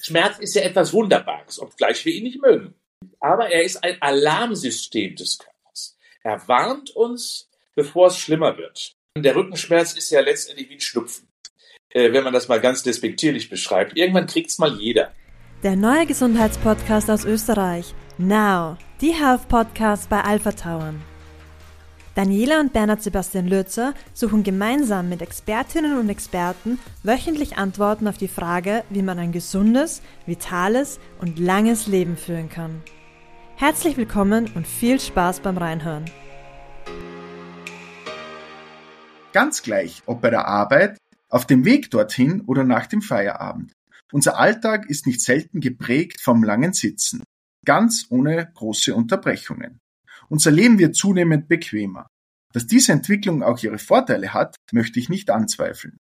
Schmerz ist ja etwas Wunderbares, obgleich wir ihn nicht mögen. Aber er ist ein Alarmsystem des Körpers. Er warnt uns, bevor es schlimmer wird. Der Rückenschmerz ist ja letztendlich wie ein Schnupfen, äh, wenn man das mal ganz despektierlich beschreibt. Irgendwann kriegt's mal jeder. Der neue Gesundheitspodcast aus Österreich. Now, die Health Podcast bei Alpha Tauern. Daniela und Bernhard Sebastian Lürzer suchen gemeinsam mit Expertinnen und Experten wöchentlich Antworten auf die Frage, wie man ein gesundes, vitales und langes Leben führen kann. Herzlich willkommen und viel Spaß beim Reinhören. Ganz gleich, ob bei der Arbeit, auf dem Weg dorthin oder nach dem Feierabend. Unser Alltag ist nicht selten geprägt vom langen Sitzen, ganz ohne große Unterbrechungen. Unser Leben wird zunehmend bequemer. Dass diese Entwicklung auch ihre Vorteile hat, möchte ich nicht anzweifeln.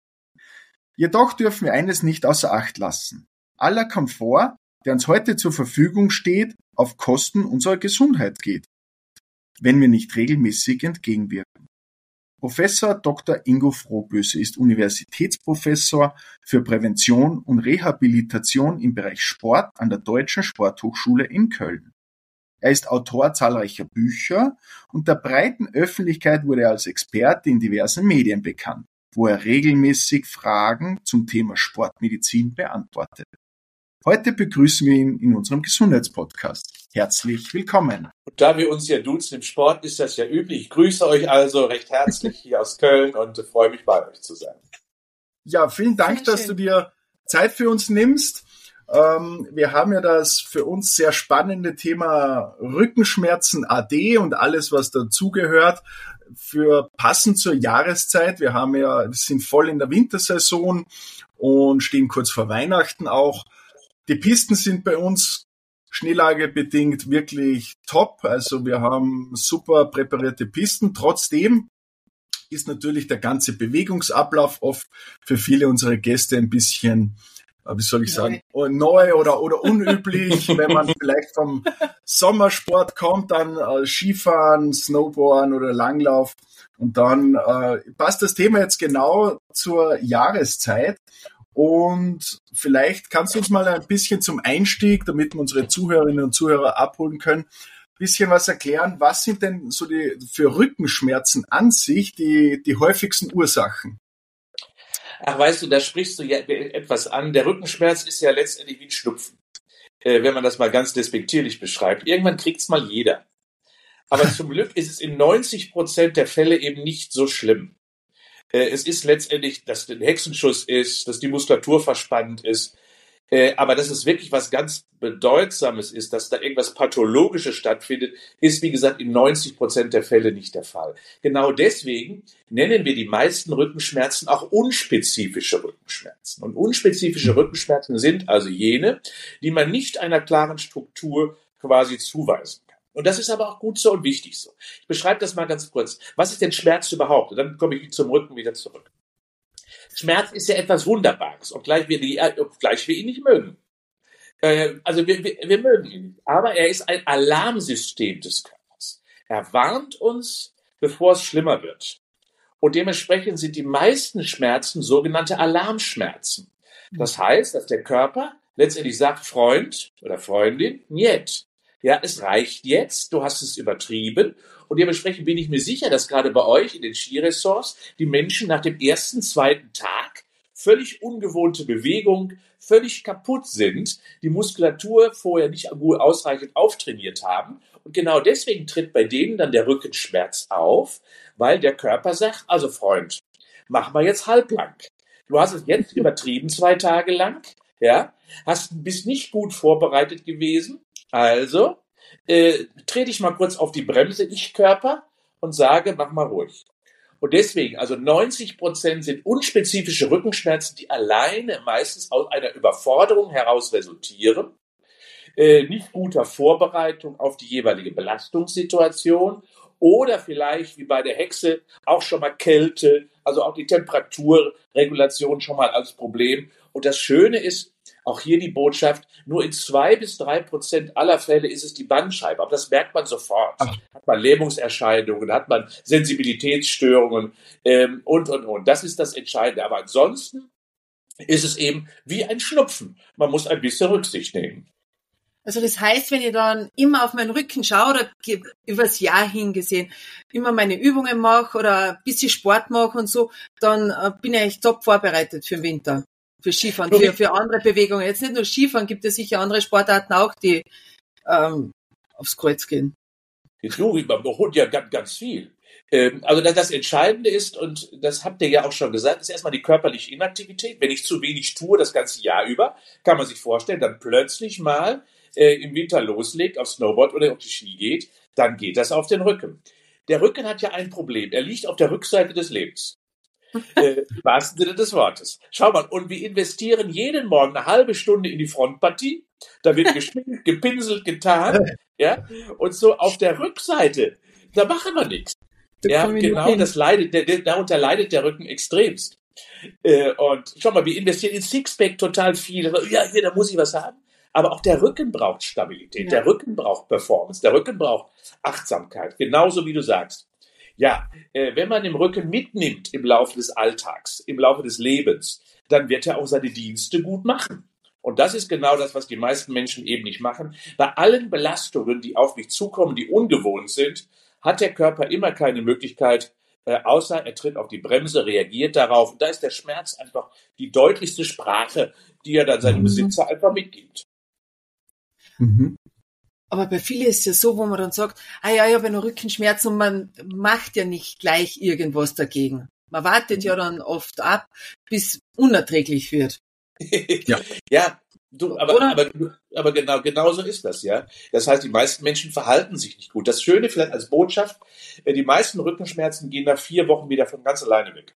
Jedoch dürfen wir eines nicht außer Acht lassen. Aller Komfort, der uns heute zur Verfügung steht, auf Kosten unserer Gesundheit geht, wenn wir nicht regelmäßig entgegenwirken. Professor Dr. Ingo Frohböse ist Universitätsprofessor für Prävention und Rehabilitation im Bereich Sport an der Deutschen Sporthochschule in Köln. Er ist Autor zahlreicher Bücher und der breiten Öffentlichkeit wurde er als Experte in diversen Medien bekannt, wo er regelmäßig Fragen zum Thema Sportmedizin beantwortet. Heute begrüßen wir ihn in unserem Gesundheitspodcast. Herzlich willkommen. Und da wir uns ja duzen im Sport, ist das ja üblich. Ich grüße euch also recht herzlich hier aus Köln und freue mich bei euch zu sein. Ja, vielen Dank, dass du dir Zeit für uns nimmst. Ähm, wir haben ja das für uns sehr spannende Thema Rückenschmerzen AD und alles, was dazugehört, für passend zur Jahreszeit. Wir haben ja, wir sind voll in der Wintersaison und stehen kurz vor Weihnachten auch. Die Pisten sind bei uns schneelagebedingt wirklich top. Also wir haben super präparierte Pisten. Trotzdem ist natürlich der ganze Bewegungsablauf oft für viele unserer Gäste ein bisschen wie soll ich sagen, neu, neu oder, oder unüblich, wenn man vielleicht vom Sommersport kommt, dann äh, Skifahren, Snowboarden oder Langlauf. Und dann äh, passt das Thema jetzt genau zur Jahreszeit. Und vielleicht kannst du uns mal ein bisschen zum Einstieg, damit wir unsere Zuhörerinnen und Zuhörer abholen können, bisschen was erklären. Was sind denn so die für Rückenschmerzen an sich die, die häufigsten Ursachen? Ach, weißt du, da sprichst du ja etwas an. Der Rückenschmerz ist ja letztendlich wie ein Schnupfen, äh, wenn man das mal ganz despektierlich beschreibt. Irgendwann kriegt's mal jeder. Aber zum Glück ist es in 90 Prozent der Fälle eben nicht so schlimm. Äh, es ist letztendlich, dass ein Hexenschuss ist, dass die Muskulatur verspannt ist, äh, aber dass es wirklich was ganz Bedeutsames ist, dass da irgendwas Pathologisches stattfindet, ist, wie gesagt, in 90 Prozent der Fälle nicht der Fall. Genau deswegen nennen wir die meisten Rückenschmerzen auch unspezifische Rückenschmerzen. Und unspezifische hm. Rückenschmerzen sind also jene, die man nicht einer klaren Struktur quasi zuweisen kann. Und das ist aber auch gut so und wichtig so. Ich beschreibe das mal ganz kurz. Was ist denn Schmerz überhaupt? Und dann komme ich zum Rücken wieder zurück. Schmerz ist ja etwas Wunderbares, obgleich wir, die, obgleich wir ihn nicht mögen. Äh, also wir, wir, wir mögen ihn nicht. Aber er ist ein Alarmsystem des Körpers. Er warnt uns, bevor es schlimmer wird. Und dementsprechend sind die meisten Schmerzen sogenannte Alarmschmerzen. Das heißt, dass der Körper letztendlich sagt, Freund oder Freundin, niet. Ja, es reicht jetzt, du hast es übertrieben und dementsprechend bin ich mir sicher, dass gerade bei euch in den Skiresorts die Menschen nach dem ersten, zweiten Tag völlig ungewohnte Bewegung, völlig kaputt sind, die Muskulatur vorher nicht ausreichend auftrainiert haben. Und genau deswegen tritt bei denen dann der Rückenschmerz auf, weil der Körper sagt, also Freund, mach mal jetzt halblang. Du hast es jetzt übertrieben zwei Tage lang, ja, hast, bist nicht gut vorbereitet gewesen. Also äh, trete ich mal kurz auf die Bremse, ich Körper, und sage, mach mal ruhig. Und deswegen, also 90 Prozent sind unspezifische Rückenschmerzen, die alleine meistens aus einer Überforderung heraus resultieren, äh, nicht guter Vorbereitung auf die jeweilige Belastungssituation oder vielleicht wie bei der Hexe auch schon mal Kälte, also auch die Temperaturregulation schon mal als Problem. Und das Schöne ist, auch hier die Botschaft, nur in zwei bis drei Prozent aller Fälle ist es die Bandscheibe. Aber das merkt man sofort. Ach. Hat man Lähmungserscheinungen, hat man Sensibilitätsstörungen ähm, und, und, und. Das ist das Entscheidende. Aber ansonsten ist es eben wie ein Schnupfen. Man muss ein bisschen Rücksicht nehmen. Also das heißt, wenn ich dann immer auf meinen Rücken schaue oder übers Jahr hingesehen, immer meine Übungen mache oder ein bisschen Sport mache und so, dann äh, bin ich echt top vorbereitet für den Winter, für Skifahren, für, für andere Bewegungen. Jetzt nicht nur Skifahren, gibt es sicher andere Sportarten auch, die ähm, aufs Kreuz gehen. Du, man beholt ja ganz, ganz viel. Ähm, also das Entscheidende ist, und das habt ihr ja auch schon gesagt, ist erstmal die körperliche Inaktivität. Wenn ich zu wenig tue das ganze Jahr über, kann man sich vorstellen, dann plötzlich mal äh, im Winter loslegt, auf Snowboard oder auf die Ski geht, dann geht das auf den Rücken. Der Rücken hat ja ein Problem. Er liegt auf der Rückseite des Lebens. Äh, Im wahrsten Sinne des Wortes. Schau mal, und wir investieren jeden Morgen eine halbe Stunde in die Frontpartie. Da wird geschminkt, gepinselt, getan. Ja, und so auf der Rückseite, da machen wir nichts. Ja, genau, das leidet, der, der, darunter leidet der Rücken extremst. Äh, und schau mal, wir investieren in Sixpack total viel. Ja, hier, da muss ich was haben. Aber auch der Rücken braucht Stabilität, ja. der Rücken braucht Performance, der Rücken braucht Achtsamkeit, genauso wie du sagst. Ja, äh, wenn man den Rücken mitnimmt im Laufe des Alltags, im Laufe des Lebens, dann wird er auch seine Dienste gut machen. Und das ist genau das, was die meisten Menschen eben nicht machen. Bei allen Belastungen, die auf mich zukommen, die ungewohnt sind, hat der Körper immer keine Möglichkeit, äh, außer er tritt auf die Bremse, reagiert darauf. Und da ist der Schmerz einfach die deutlichste Sprache, die er dann seinem mhm. Besitzer einfach mitgibt. Mhm. Aber bei vielen ist es ja so, wo man dann sagt, ah ja, ich habe einen Rückenschmerz und man macht ja nicht gleich irgendwas dagegen. Man wartet ja dann oft ab, bis unerträglich wird. ja. ja, du, aber, aber, aber genau, genau so ist das, ja. Das heißt, die meisten Menschen verhalten sich nicht gut. Das Schöne vielleicht als Botschaft, äh, die meisten Rückenschmerzen gehen nach vier Wochen wieder von ganz alleine weg.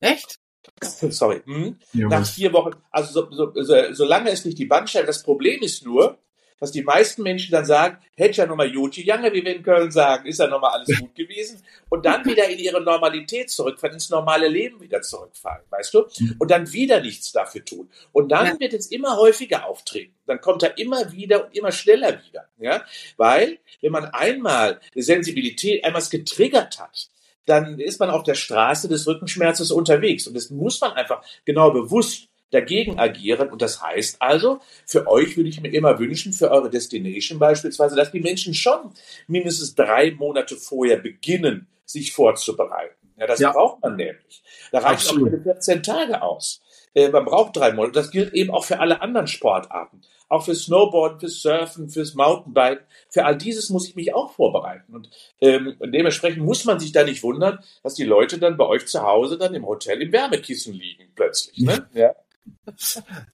Echt? Sorry. Hm? Nach vier Wochen, also so, so, so, solange es nicht die Bandscheibe, das Problem ist nur, dass die meisten Menschen dann sagen, hätte ja nochmal Juti Jange, wie wir in Köln sagen, ist ja nochmal alles gut gewesen und dann wieder in ihre Normalität zurückfallen, ins normale Leben wieder zurückfallen, weißt du? Mhm. Und dann wieder nichts dafür tun. Und dann wird es immer häufiger auftreten. Dann kommt er immer wieder und immer schneller wieder, ja? Weil, wenn man einmal die Sensibilität einmal getriggert hat, dann ist man auf der Straße des Rückenschmerzes unterwegs. Und das muss man einfach genau bewusst dagegen agieren. Und das heißt also, für euch würde ich mir immer wünschen, für eure Destination beispielsweise, dass die Menschen schon mindestens drei Monate vorher beginnen, sich vorzubereiten. Ja, das ja. braucht man nämlich. Da reicht auch keine 14 Tage aus. Äh, man braucht drei Monate. Das gilt eben auch für alle anderen Sportarten. Auch für Snowboarden, für Surfen, fürs Mountainbiken. Für all dieses muss ich mich auch vorbereiten. Und ähm, dementsprechend muss man sich da nicht wundern, dass die Leute dann bei euch zu Hause dann im Hotel im Wärmekissen liegen plötzlich. Ne? Ja.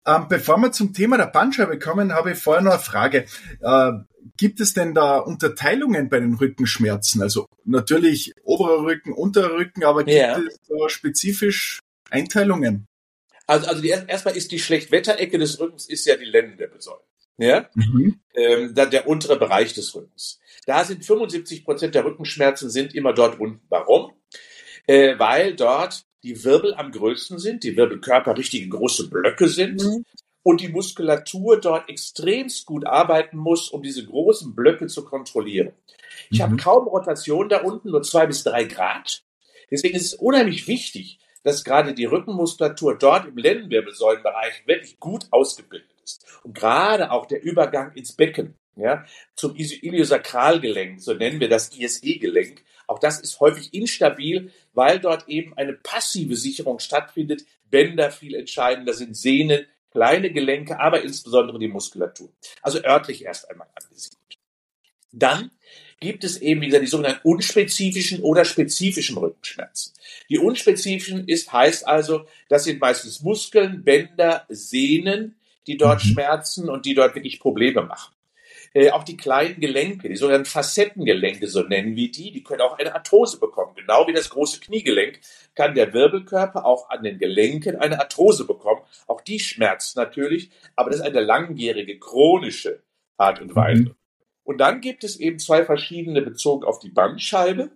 Ähm, bevor wir zum Thema der Bandscheibe kommen, habe ich vorher noch eine Frage. Äh, gibt es denn da Unterteilungen bei den Rückenschmerzen? Also natürlich oberer Rücken, unterer Rücken, aber gibt ja. es da spezifisch Einteilungen? Also, also die, erstmal ist die Schlechtwetterecke des Rückens ist ja die Lendenwirbelsäule. Ja? Mhm. Ähm, dann der untere Bereich des Rückens. Da sind 75 Prozent der Rückenschmerzen sind immer dort unten. Warum? Äh, weil dort die Wirbel am größten sind, die Wirbelkörper richtige große Blöcke sind mhm. und die Muskulatur dort extremst gut arbeiten muss, um diese großen Blöcke zu kontrollieren. Ich mhm. habe kaum Rotation da unten, nur zwei bis drei Grad. Deswegen ist es unheimlich wichtig, dass gerade die Rückenmuskulatur dort im Lendenwirbelsäulenbereich wirklich gut ausgebildet ist. Und gerade auch der Übergang ins Becken, ja, zum Iliosakralgelenk, so nennen wir das ISE-Gelenk, auch das ist häufig instabil, weil dort eben eine passive Sicherung stattfindet. Bänder viel entscheidender sind, Sehnen, kleine Gelenke, aber insbesondere die Muskulatur. Also örtlich erst einmal angesiedelt. Dann gibt es eben, wie gesagt, die sogenannten unspezifischen oder spezifischen Rückenschmerzen. Die unspezifischen ist, heißt also, das sind meistens Muskeln, Bänder, Sehnen, die dort mhm. schmerzen und die dort wirklich Probleme machen. Äh, auch die kleinen Gelenke, die sogenannten Facettengelenke, so nennen wir die, die können auch eine Arthrose bekommen. Genau wie das große Kniegelenk kann der Wirbelkörper auch an den Gelenken eine Arthrose bekommen. Auch die schmerzt natürlich, aber das ist eine langjährige, chronische Art und Weise. Mhm. Und dann gibt es eben zwei verschiedene bezogen auf die Bandscheibe.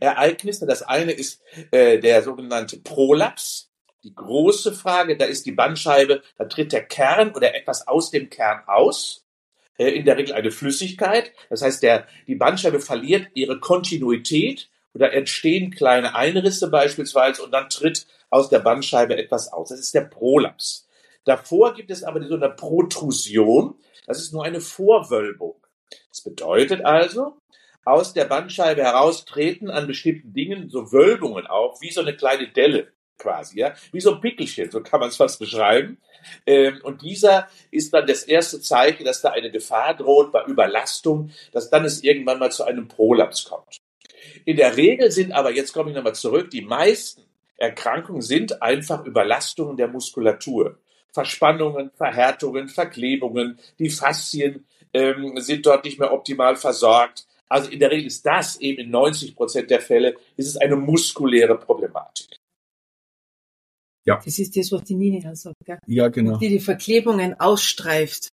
Ereignisse. Das eine ist äh, der sogenannte Prolaps. Die große Frage, da ist die Bandscheibe, da tritt der Kern oder etwas aus dem Kern aus. Äh, in der Regel eine Flüssigkeit. Das heißt, der, die Bandscheibe verliert ihre Kontinuität oder entstehen kleine Einrisse beispielsweise und dann tritt aus der Bandscheibe etwas aus. Das ist der Prolaps. Davor gibt es aber so eine Protrusion. Das ist nur eine Vorwölbung. Das bedeutet also, aus der Bandscheibe heraus treten an bestimmten Dingen so Wölbungen auf, wie so eine kleine Delle quasi, ja, wie so ein Pickelchen, so kann man es fast beschreiben. Ähm, und dieser ist dann das erste Zeichen, dass da eine Gefahr droht bei Überlastung, dass dann es irgendwann mal zu einem Prolaps kommt. In der Regel sind aber, jetzt komme ich nochmal zurück, die meisten Erkrankungen sind einfach Überlastungen der Muskulatur. Verspannungen, Verhärtungen, Verklebungen, die Faszien ähm, sind dort nicht mehr optimal versorgt. Also in der Regel ist das eben in 90 Prozent der Fälle, ist es eine muskuläre Problematik. Ja. Das ist das, was die Nina sagt, gell? Ja, genau. Die die Verklebungen ausstreift.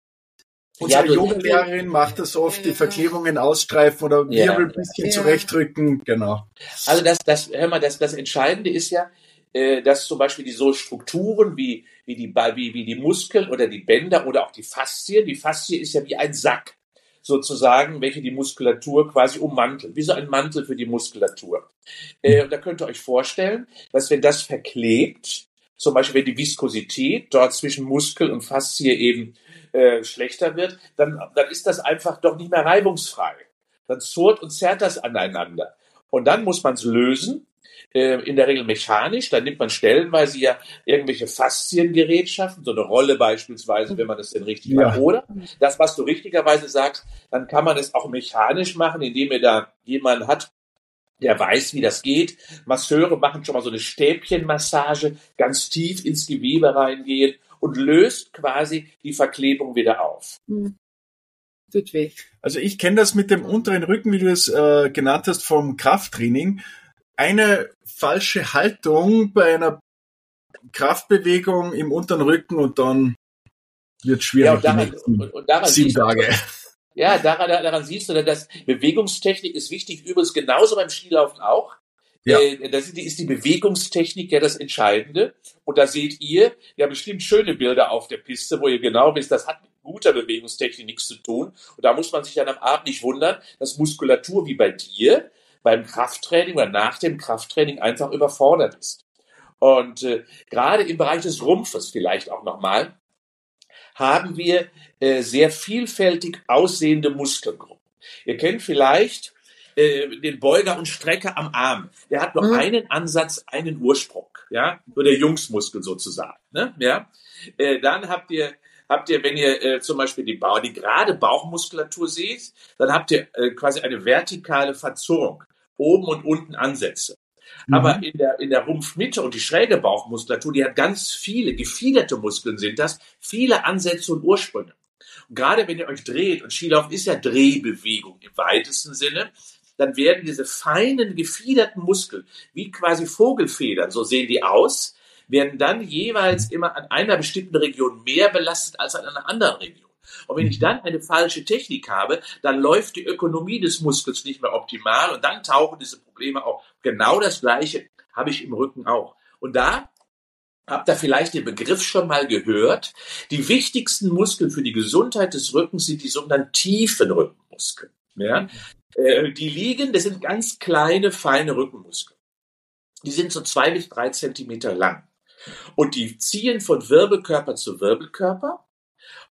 Unsere ja, Yoga-Lehrerin macht das oft, die Verklebungen ausstreifen oder Wirbel ja. ein bisschen ja. zurechtrücken, genau. Also das, das, hör mal, das, das Entscheidende ist ja, äh, dass zum Beispiel die so Strukturen wie, wie, die, wie, wie die Muskeln oder die Bänder oder auch die Faszie, die Faszie ist ja wie ein Sack sozusagen, welche die Muskulatur quasi ummantelt, wie so ein Mantel für die Muskulatur. Äh, und da könnt ihr euch vorstellen, dass wenn das verklebt, zum Beispiel wenn die Viskosität dort zwischen Muskel und Faszie eben äh, schlechter wird, dann, dann ist das einfach doch nicht mehr reibungsfrei. Dann zurrt und zerrt das aneinander. Und dann muss man es lösen äh, in der Regel mechanisch. Dann nimmt man stellenweise ja irgendwelche Fasziengerätschaften, so eine Rolle beispielsweise, wenn man das denn richtig ja. macht. Oder das, was du richtigerweise sagst, dann kann man es auch mechanisch machen, indem ihr da jemanden hat, der weiß, wie das geht. Masseure machen schon mal so eine Stäbchenmassage, ganz tief ins Gewebe reingehen und löst quasi die Verklebung wieder auf. Hm. Tut weh. Also ich kenne das mit dem unteren Rücken, wie du es äh, genannt hast, vom Krafttraining eine falsche Haltung bei einer Kraftbewegung im unteren Rücken und dann wird schwierig ja, und daran, und, und daran sieben Tage. Ja, daran, daran siehst du, dass Bewegungstechnik ist wichtig, übrigens genauso beim Skilaufen auch. Ja. Äh, das ist die Bewegungstechnik ja das Entscheidende. Und da seht ihr ja bestimmt schöne Bilder auf der Piste, wo ihr genau wisst, das hat mit guter Bewegungstechnik nichts zu tun. Und da muss man sich dann am Abend nicht wundern, dass Muskulatur wie bei dir beim Krafttraining oder nach dem Krafttraining einfach überfordert ist. Und äh, gerade im Bereich des Rumpfes vielleicht auch nochmal, haben wir äh, sehr vielfältig aussehende Muskelgruppen. Ihr kennt vielleicht äh, den Beuger und Strecker am Arm. Der hat nur mhm. einen Ansatz, einen Ursprung, ja, nur der Jungsmuskel sozusagen. Ne? Ja? Äh, dann habt ihr habt ihr, wenn ihr äh, zum Beispiel die, Bauch, die gerade Bauchmuskulatur seht, dann habt ihr äh, quasi eine vertikale Verzurrung oben und unten Ansätze. Mhm. Aber in der, in der Rumpfmitte und die schräge Bauchmuskulatur, die hat ganz viele, gefiederte Muskeln sind das, viele Ansätze und Ursprünge. Und gerade wenn ihr euch dreht, und Skilauf ist ja Drehbewegung im weitesten Sinne, dann werden diese feinen, gefiederten Muskeln, wie quasi Vogelfedern, so sehen die aus, werden dann jeweils immer an einer bestimmten Region mehr belastet als an einer anderen Region. Und wenn ich dann eine falsche Technik habe, dann läuft die Ökonomie des Muskels nicht mehr optimal und dann tauchen diese Probleme auf. Genau das Gleiche habe ich im Rücken auch. Und da Habt ihr vielleicht den Begriff schon mal gehört? Die wichtigsten Muskeln für die Gesundheit des Rückens sind die sogenannten tiefen Rückenmuskeln. Ja? Äh, die liegen, das sind ganz kleine, feine Rückenmuskeln. Die sind so zwei bis drei Zentimeter lang. Und die ziehen von Wirbelkörper zu Wirbelkörper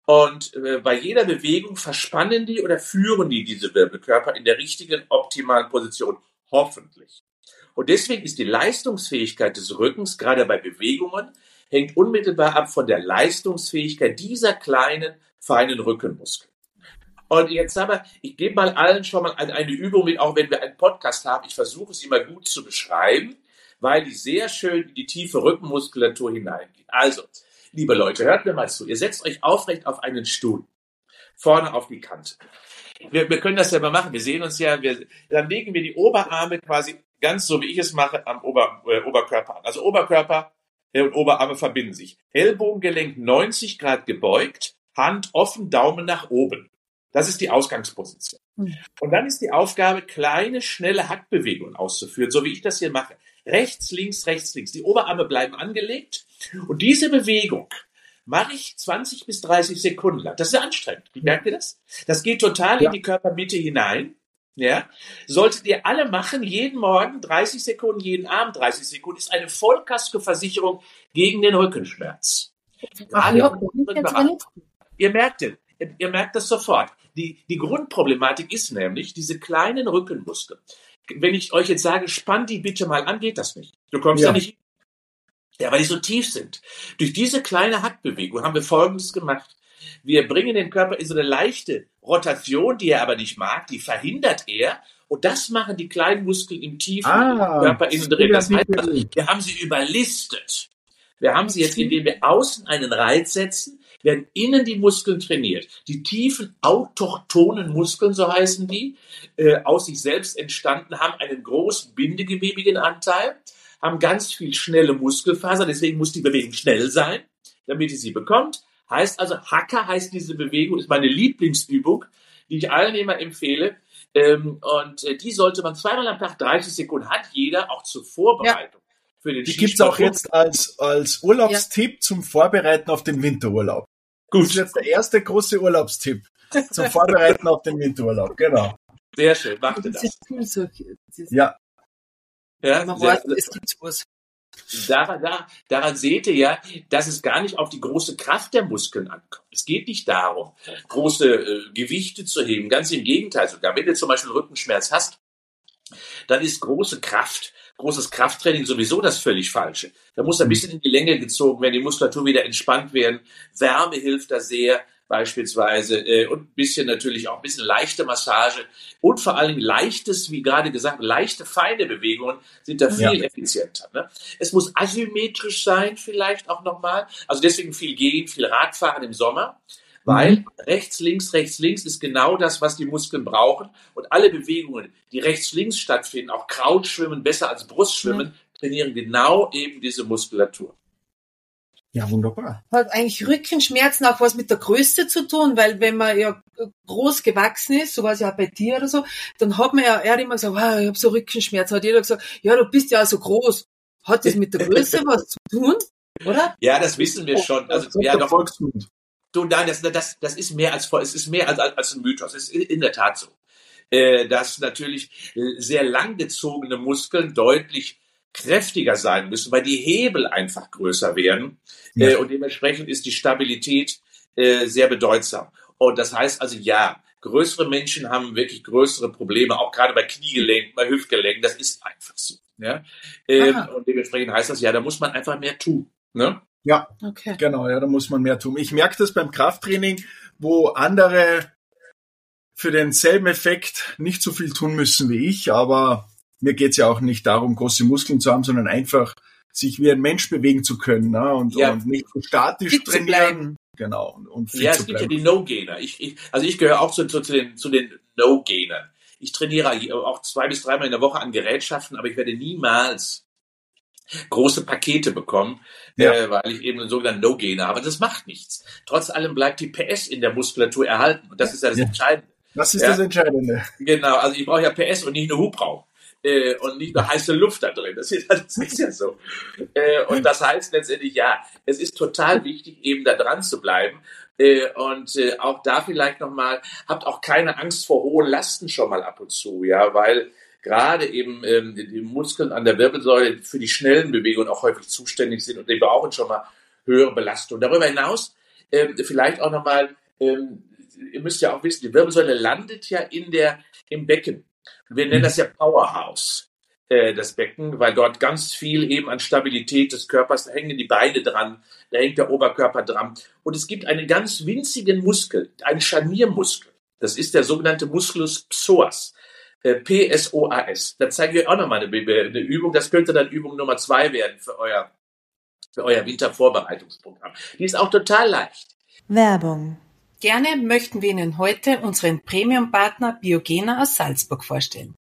und äh, bei jeder Bewegung verspannen die oder führen die diese Wirbelkörper in der richtigen, optimalen Position. Hoffentlich. Und deswegen ist die Leistungsfähigkeit des Rückens, gerade bei Bewegungen, hängt unmittelbar ab von der Leistungsfähigkeit dieser kleinen, feinen Rückenmuskeln. Und jetzt aber, ich gebe mal allen schon mal eine Übung mit, auch wenn wir einen Podcast haben. Ich versuche es immer gut zu beschreiben, weil die sehr schön in die tiefe Rückenmuskulatur hineingeht. Also, Liebe Leute, hört mir mal zu. Ihr setzt euch aufrecht auf einen Stuhl. Vorne auf die Kante. Wir, wir können das ja mal machen. Wir sehen uns ja. Wir, dann legen wir die Oberarme quasi ganz so, wie ich es mache, am Ober, äh, Oberkörper an. Also Oberkörper und Oberarme verbinden sich. Ellbogengelenk 90 Grad gebeugt, Hand offen, Daumen nach oben. Das ist die Ausgangsposition. Hm. Und dann ist die Aufgabe, kleine, schnelle Hackbewegungen auszuführen, so wie ich das hier mache. Rechts, links, rechts, links. Die Oberarme bleiben angelegt und diese Bewegung mache ich 20 bis 30 Sekunden lang. Das ist anstrengend. Merkt ihr das? Das geht total ja. in die Körpermitte hinein. ja, solltet ihr alle machen, jeden Morgen 30 Sekunden, jeden Abend 30 Sekunden, ist eine Vollkaskoversicherung gegen den Rückenschmerz. Ach, ja, ihr merkt es, ihr merkt das sofort. Die, die Grundproblematik ist nämlich diese kleinen Rückenmuskeln. Wenn ich euch jetzt sage, spann die bitte mal an, geht das nicht. Du kommst ja, ja nicht. Ja, weil die so tief sind. Durch diese kleine Hackbewegung haben wir Folgendes gemacht. Wir bringen den Körper in so eine leichte Rotation, die er aber nicht mag, die verhindert er. Und das machen die kleinen Muskeln im tiefen ah, Körper innen drin. Das heißt, wir haben sie überlistet. Wir haben sie jetzt, indem wir außen einen Reiz setzen, werden innen die Muskeln trainiert. Die tiefen autochthonen Muskeln, so heißen die, äh, aus sich selbst entstanden, haben einen großen bindegewebigen Anteil, haben ganz viel schnelle Muskelfaser, deswegen muss die Bewegung schnell sein, damit ihr sie bekommt. Heißt also, Hacker heißt diese Bewegung, ist meine Lieblingsübung, die ich allen immer empfehle. Ähm, und äh, die sollte man zweimal am Tag 30 Sekunden hat jeder auch zur Vorbereitung. Ja. Für den die gibt's auch jetzt als, als Urlaubstipp ja. zum Vorbereiten auf den Winterurlaub. Gut. Das ist jetzt der erste große Urlaubstipp zum Vorbereiten auf den Winterurlaub. Genau. Sehr schön, macht das. Das cool so. Ja. Ja, man weiß, es gibt was. Daran, da, daran seht ihr ja, dass es gar nicht auf die große Kraft der Muskeln ankommt. Es geht nicht darum, große äh, Gewichte zu heben. Ganz im Gegenteil sogar. Wenn du zum Beispiel Rückenschmerz hast, dann ist große Kraft, großes Krafttraining sowieso das völlig Falsche. Da muss ein bisschen in die Länge gezogen werden, die Muskulatur wieder entspannt werden. Wärme hilft da sehr beispielsweise äh, und ein bisschen natürlich auch ein bisschen leichte Massage und vor allem leichtes, wie gerade gesagt, leichte, feine Bewegungen sind da viel ja. effizienter. Ne? Es muss asymmetrisch sein vielleicht auch nochmal. Also deswegen viel gehen, viel Radfahren im Sommer. Weil mhm. rechts, links, rechts, links ist genau das, was die Muskeln brauchen. Und alle Bewegungen, die rechts, links stattfinden, auch Krautschwimmen besser als Brustschwimmen, mhm. trainieren genau eben diese Muskulatur. Ja, wunderbar. Hat eigentlich Rückenschmerzen auch was mit der Größe zu tun, weil wenn man ja groß gewachsen ist, so war es ja auch bei dir oder so, dann hat man ja, er hat immer gesagt, wow, ich habe so Rückenschmerzen. Hat jeder gesagt, ja, du bist ja so groß. Hat das mit der Größe was zu tun? Oder? Ja, das wissen wir schon. Also, ja, doch, Volksmund. Du, nein, das, das, das ist mehr als, es ist mehr als, als ein Mythos. Es ist in der Tat so. Äh, dass natürlich sehr langgezogene Muskeln deutlich kräftiger sein müssen, weil die Hebel einfach größer werden. Ja. Äh, und dementsprechend ist die Stabilität äh, sehr bedeutsam. Und das heißt also, ja, größere Menschen haben wirklich größere Probleme, auch gerade bei Kniegelenken, bei Hüftgelenken. Das ist einfach so. Ja? Ähm, und dementsprechend heißt das, ja, da muss man einfach mehr tun. Ne? Ja, okay. genau, ja, da muss man mehr tun. Ich merke das beim Krafttraining, wo andere für denselben Effekt nicht so viel tun müssen wie ich, aber mir geht's ja auch nicht darum, große Muskeln zu haben, sondern einfach sich wie ein Mensch bewegen zu können ne? und, ja. und nicht so statisch fit trainieren. Genau. Und, und ja, es gibt ja die No-Gainer. Ich, ich, also ich gehöre auch zu, zu, zu den, zu den No-Gainern. Ich trainiere auch zwei bis dreimal in der Woche an Gerätschaften, aber ich werde niemals große Pakete bekommen, ja. äh, weil ich eben einen sogenannten No-Gainer habe. Das macht nichts. Trotz allem bleibt die PS in der Muskulatur erhalten. Und das ist ja das ja. Entscheidende. Das ist ja. das Entscheidende. Genau, also ich brauche ja PS und nicht nur Hubraum. Äh, und nicht nur heiße Luft da drin. Das ist, das ist ja so. Äh, und das heißt letztendlich, ja, es ist total wichtig, eben da dran zu bleiben. Äh, und äh, auch da vielleicht nochmal, habt auch keine Angst vor hohen Lasten schon mal ab und zu, ja, weil gerade eben ähm, die Muskeln an der Wirbelsäule für die schnellen Bewegungen auch häufig zuständig sind und die brauchen schon mal höhere Belastung. Darüber hinaus ähm, vielleicht auch nochmal, ähm, ihr müsst ja auch wissen, die Wirbelsäule landet ja in der, im Becken. Wir nennen das ja Powerhouse, äh, das Becken, weil dort ganz viel eben an Stabilität des Körpers, da hängen die Beine dran, da hängt der Oberkörper dran. Und es gibt einen ganz winzigen Muskel, einen Scharniermuskel. Das ist der sogenannte Musculus psoas. Äh, PSOAS. Da zeige ich euch auch nochmal eine, eine Übung. Das könnte dann Übung Nummer zwei werden für euer, für euer Wintervorbereitungsprogramm. Die ist auch total leicht. Werbung. Gerne möchten wir Ihnen heute unseren Premium-Partner Biogena aus Salzburg vorstellen.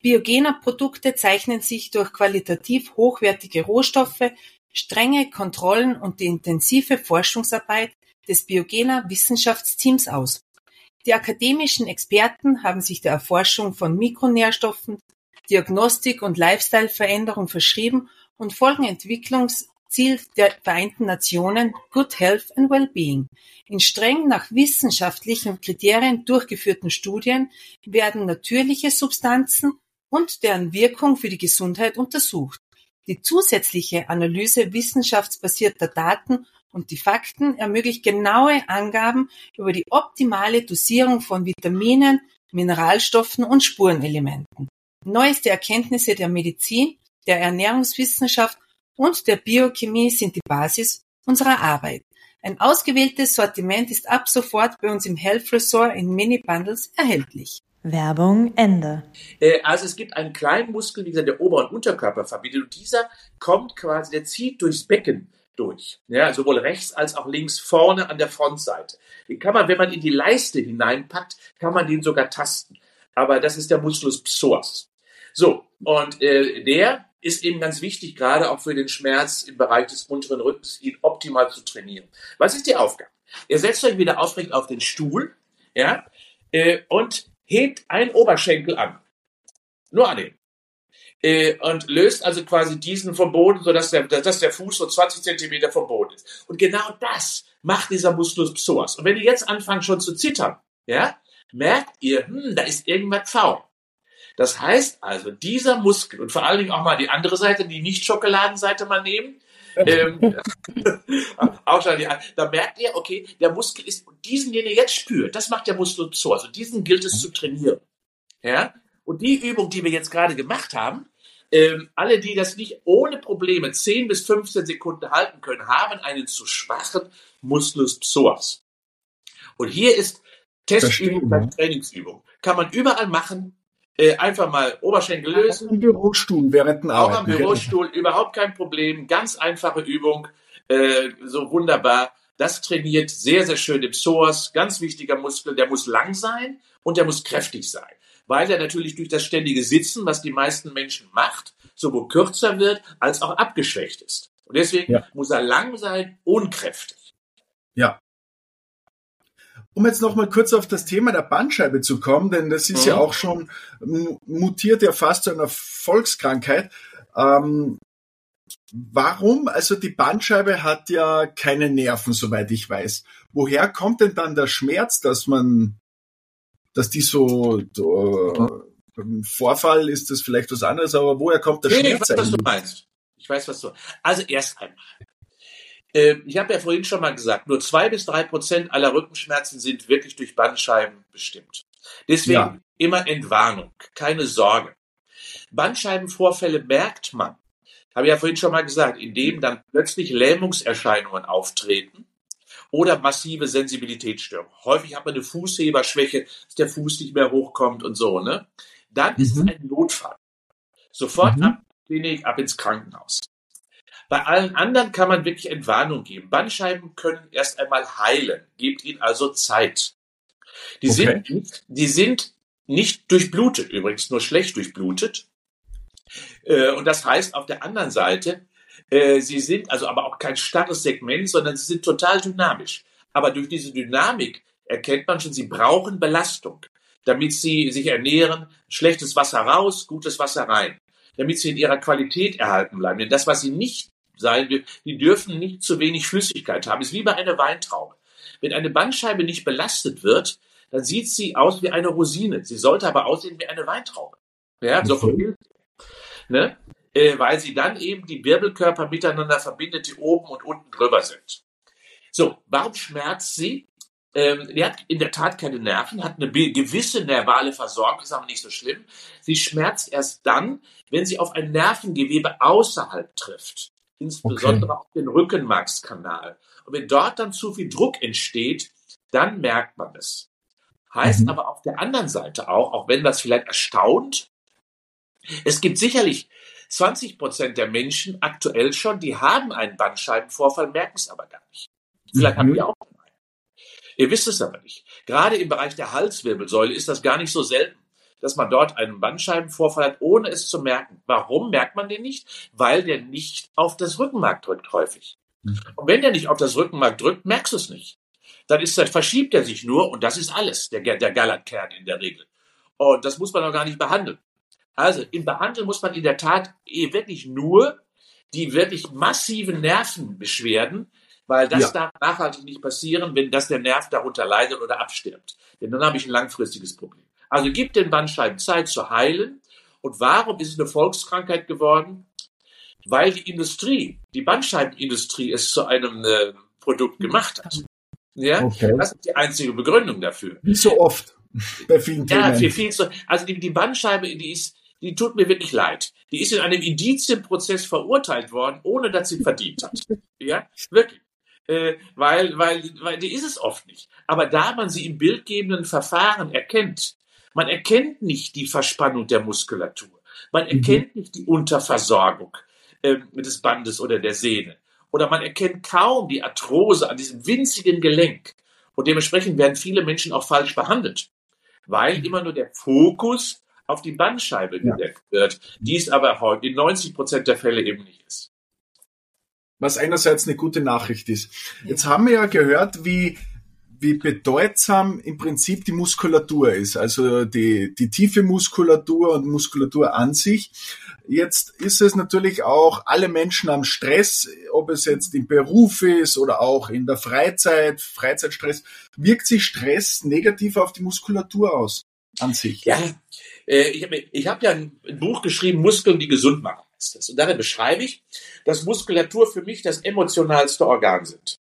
Biogena Produkte zeichnen sich durch qualitativ hochwertige Rohstoffe, strenge Kontrollen und die intensive Forschungsarbeit des Biogena Wissenschaftsteams aus. Die akademischen Experten haben sich der Erforschung von Mikronährstoffen, Diagnostik und Lifestyle-Veränderung verschrieben und folgen Entwicklungs Ziel der Vereinten Nationen Good Health and Wellbeing. In streng nach wissenschaftlichen Kriterien durchgeführten Studien werden natürliche Substanzen und deren Wirkung für die Gesundheit untersucht. Die zusätzliche Analyse wissenschaftsbasierter Daten und die Fakten ermöglicht genaue Angaben über die optimale Dosierung von Vitaminen, Mineralstoffen und Spurenelementen. Neueste Erkenntnisse der Medizin, der Ernährungswissenschaft und der Biochemie sind die Basis unserer Arbeit. Ein ausgewähltes Sortiment ist ab sofort bei uns im Health Resort in Mini-Bundles erhältlich. Werbung Ende. Äh, also es gibt einen kleinen Muskel, wie gesagt, der Ober- und Unterkörper verbindet und dieser kommt quasi, der zieht durchs Becken durch. Ja, sowohl rechts als auch links vorne an der Frontseite. Den kann man, wenn man in die Leiste hineinpackt, kann man den sogar tasten. Aber das ist der Musculus psoas. So, und äh, der ist eben ganz wichtig, gerade auch für den Schmerz im Bereich des unteren Rückens, ihn optimal zu trainieren. Was ist die Aufgabe? Ihr setzt euch wieder aufrecht auf den Stuhl, ja, äh, und hebt einen Oberschenkel an. Nur annehmen. Äh, und löst also quasi diesen vom Boden, sodass der, dass der Fuß so 20 Zentimeter vom Boden ist. Und genau das macht dieser Musculus psoas. Und wenn ihr jetzt anfangt schon zu zittern, ja, merkt ihr, hm, da ist irgendwas faul. Das heißt also, dieser Muskel und vor allen Dingen auch mal die andere Seite, die Nicht-Schokoladenseite mal nehmen, ähm, auch schon die, da merkt ihr, okay, der Muskel ist, diesen, den ihr jetzt spürt, das macht der Muskel so. Also diesen gilt es zu trainieren. Ja? Und die Übung, die wir jetzt gerade gemacht haben, ähm, alle, die das nicht ohne Probleme 10 bis 15 Sekunden halten können, haben einen zu schwachen Musculus psoas. Und hier ist Testübung Trainingsübung. Kann man überall machen, äh, einfach mal Oberschenkel lösen. Auch im Bürostuhl während dem Arbeiten. Auch am Bürostuhl, überhaupt kein Problem. Ganz einfache Übung, äh, so wunderbar. Das trainiert sehr, sehr schön den Psoas. Ganz wichtiger Muskel. Der muss lang sein und der muss kräftig sein. Weil er natürlich durch das ständige Sitzen, was die meisten Menschen macht, sowohl kürzer wird als auch abgeschwächt ist. Und deswegen ja. muss er lang sein und kräftig. Ja, um jetzt noch mal kurz auf das Thema der Bandscheibe zu kommen, denn das ist mhm. ja auch schon mutiert ja fast zu einer Volkskrankheit. Ähm, warum? Also die Bandscheibe hat ja keine Nerven, soweit ich weiß. Woher kommt denn dann der Schmerz, dass man, dass die so, beim Vorfall ist das vielleicht was anderes, aber woher kommt der nee, Schmerz? Ich weiß, was du meinst. Ich weiß, was du. Also erst einmal. Ähm, ich habe ja vorhin schon mal gesagt, nur zwei bis drei Prozent aller Rückenschmerzen sind wirklich durch Bandscheiben bestimmt. Deswegen ja. immer Entwarnung, keine Sorge. Bandscheibenvorfälle merkt man, habe ich ja vorhin schon mal gesagt, indem dann plötzlich Lähmungserscheinungen auftreten oder massive Sensibilitätsstörungen. Häufig hat man eine Fußheberschwäche, dass der Fuß nicht mehr hochkommt und so, ne? Dann mhm. ist es mhm. ein Notfall. Sofort mhm. ab Klinik, ab ins Krankenhaus. Bei allen anderen kann man wirklich Entwarnung geben. Bandscheiben können erst einmal heilen. Gebt ihnen also Zeit. Die, okay. sind, die sind nicht durchblutet, übrigens nur schlecht durchblutet. Äh, und das heißt auf der anderen Seite, äh, sie sind also aber auch kein starres Segment, sondern sie sind total dynamisch. Aber durch diese Dynamik erkennt man schon, sie brauchen Belastung, damit sie sich ernähren. Schlechtes Wasser raus, gutes Wasser rein, damit sie in ihrer Qualität erhalten bleiben. Denn das, was sie nicht sein. Die dürfen nicht zu wenig Flüssigkeit haben. Ist wie bei einer Weintraube. Wenn eine Bandscheibe nicht belastet wird, dann sieht sie aus wie eine Rosine. Sie sollte aber aussehen wie eine Weintraube. Ja, so Bild. Ne? Äh, weil sie dann eben die Wirbelkörper miteinander verbindet, die oben und unten drüber sind. So, warum schmerzt sie? Ähm, die hat in der Tat keine Nerven, hat eine gewisse nervale Versorgung, ist aber nicht so schlimm. Sie schmerzt erst dann, wenn sie auf ein Nervengewebe außerhalb trifft insbesondere okay. auf den Rückenmarkskanal. Und wenn dort dann zu viel Druck entsteht, dann merkt man es. Heißt mhm. aber auf der anderen Seite auch, auch wenn das vielleicht erstaunt, es gibt sicherlich 20 Prozent der Menschen aktuell schon, die haben einen Bandscheibenvorfall, merken es aber gar nicht. Vielleicht mhm. haben die auch einen. Ihr wisst es aber nicht. Gerade im Bereich der Halswirbelsäule ist das gar nicht so selten dass man dort einen Bandscheibenvorfall hat, ohne es zu merken. Warum merkt man den nicht? Weil der nicht auf das Rückenmark drückt häufig. Mhm. Und wenn der nicht auf das Rückenmark drückt, merkst du es nicht. Dann ist, dann verschiebt er sich nur und das ist alles, der, der Gallatkern in der Regel. Und das muss man auch gar nicht behandeln. Also, im Behandeln muss man in der Tat eh wirklich nur die wirklich massiven Nervenbeschwerden, weil das ja. darf nachhaltig nicht passieren, wenn das der Nerv darunter leidet oder abstirbt. Denn dann habe ich ein langfristiges Problem. Also gibt den Bandscheiben Zeit zu heilen. Und warum ist es eine Volkskrankheit geworden? Weil die Industrie, die Bandscheibenindustrie es zu einem äh, Produkt gemacht hat. Ja, okay. das ist die einzige Begründung dafür. Nicht so oft bei vielen Themen. Ja, für viel zu, also die, die Bandscheibe, die ist, die tut mir wirklich leid. Die ist in einem Indizienprozess verurteilt worden, ohne dass sie verdient hat. Ja, wirklich. Äh, weil, weil, weil die ist es oft nicht. Aber da man sie im bildgebenden Verfahren erkennt, man erkennt nicht die Verspannung der Muskulatur, man mhm. erkennt mhm. nicht die Unterversorgung äh, des Bandes oder der Sehne oder man erkennt kaum die Arthrose an diesem winzigen Gelenk. Und dementsprechend werden viele Menschen auch falsch behandelt, weil immer nur der Fokus auf die Bandscheibe ja. gedeckt wird, die es aber heute in 90 Prozent der Fälle eben nicht ist. Was einerseits eine gute Nachricht ist. Jetzt haben wir ja gehört, wie wie bedeutsam im Prinzip die Muskulatur ist, also die, die tiefe Muskulatur und Muskulatur an sich. Jetzt ist es natürlich auch alle Menschen am Stress, ob es jetzt im Beruf ist oder auch in der Freizeit, Freizeitstress. Wirkt sich Stress negativ auf die Muskulatur aus an sich? Ja, äh, ich habe hab ja ein Buch geschrieben, Muskeln, die gesund machen. Und darin beschreibe ich, dass Muskulatur für mich das emotionalste Organ sind.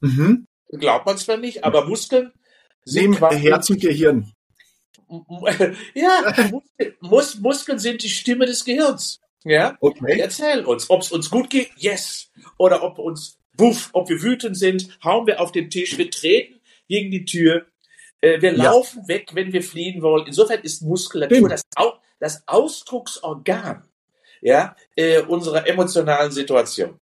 Mhm. Glaubt man zwar nicht, aber Muskeln sind Neben Herz und Gehirn. ja, Mus Muskeln sind die Stimme des Gehirns. Ja, okay. erzähl uns, ob es uns gut geht, yes, oder ob uns, wuff, ob wir wütend sind, hauen wir auf den Tisch, wir treten gegen die Tür, äh, wir ja. laufen weg, wenn wir fliehen wollen. Insofern ist Muskulatur das, das, Ausdrucksorgan ja, äh, unserer emotionalen Situation.